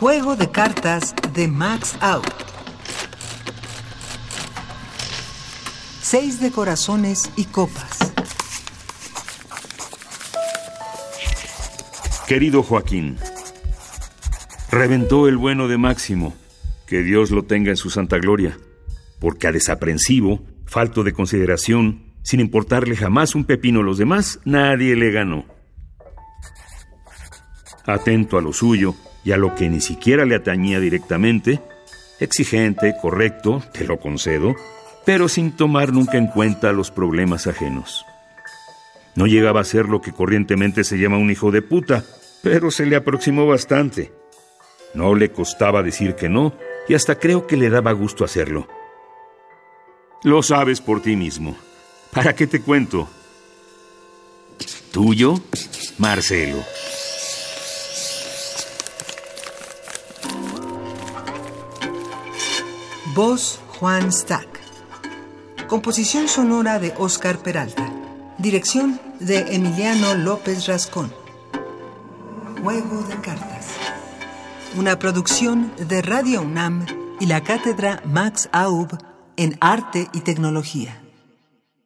Juego de cartas de Max Out. Seis de corazones y copas. Querido Joaquín, reventó el bueno de Máximo. Que Dios lo tenga en su santa gloria, porque a desaprensivo, falto de consideración, sin importarle jamás un pepino a los demás, nadie le ganó. Atento a lo suyo y a lo que ni siquiera le atañía directamente, exigente, correcto, te lo concedo, pero sin tomar nunca en cuenta los problemas ajenos. No llegaba a ser lo que corrientemente se llama un hijo de puta, pero se le aproximó bastante. No le costaba decir que no, y hasta creo que le daba gusto hacerlo. Lo sabes por ti mismo. ¿Para qué te cuento? Tuyo, Marcelo. Voz Juan Stack. Composición sonora de Oscar Peralta. Dirección de Emiliano López Rascón. Juego de cartas. Una producción de Radio UNAM y la cátedra Max Aub en Arte y Tecnología.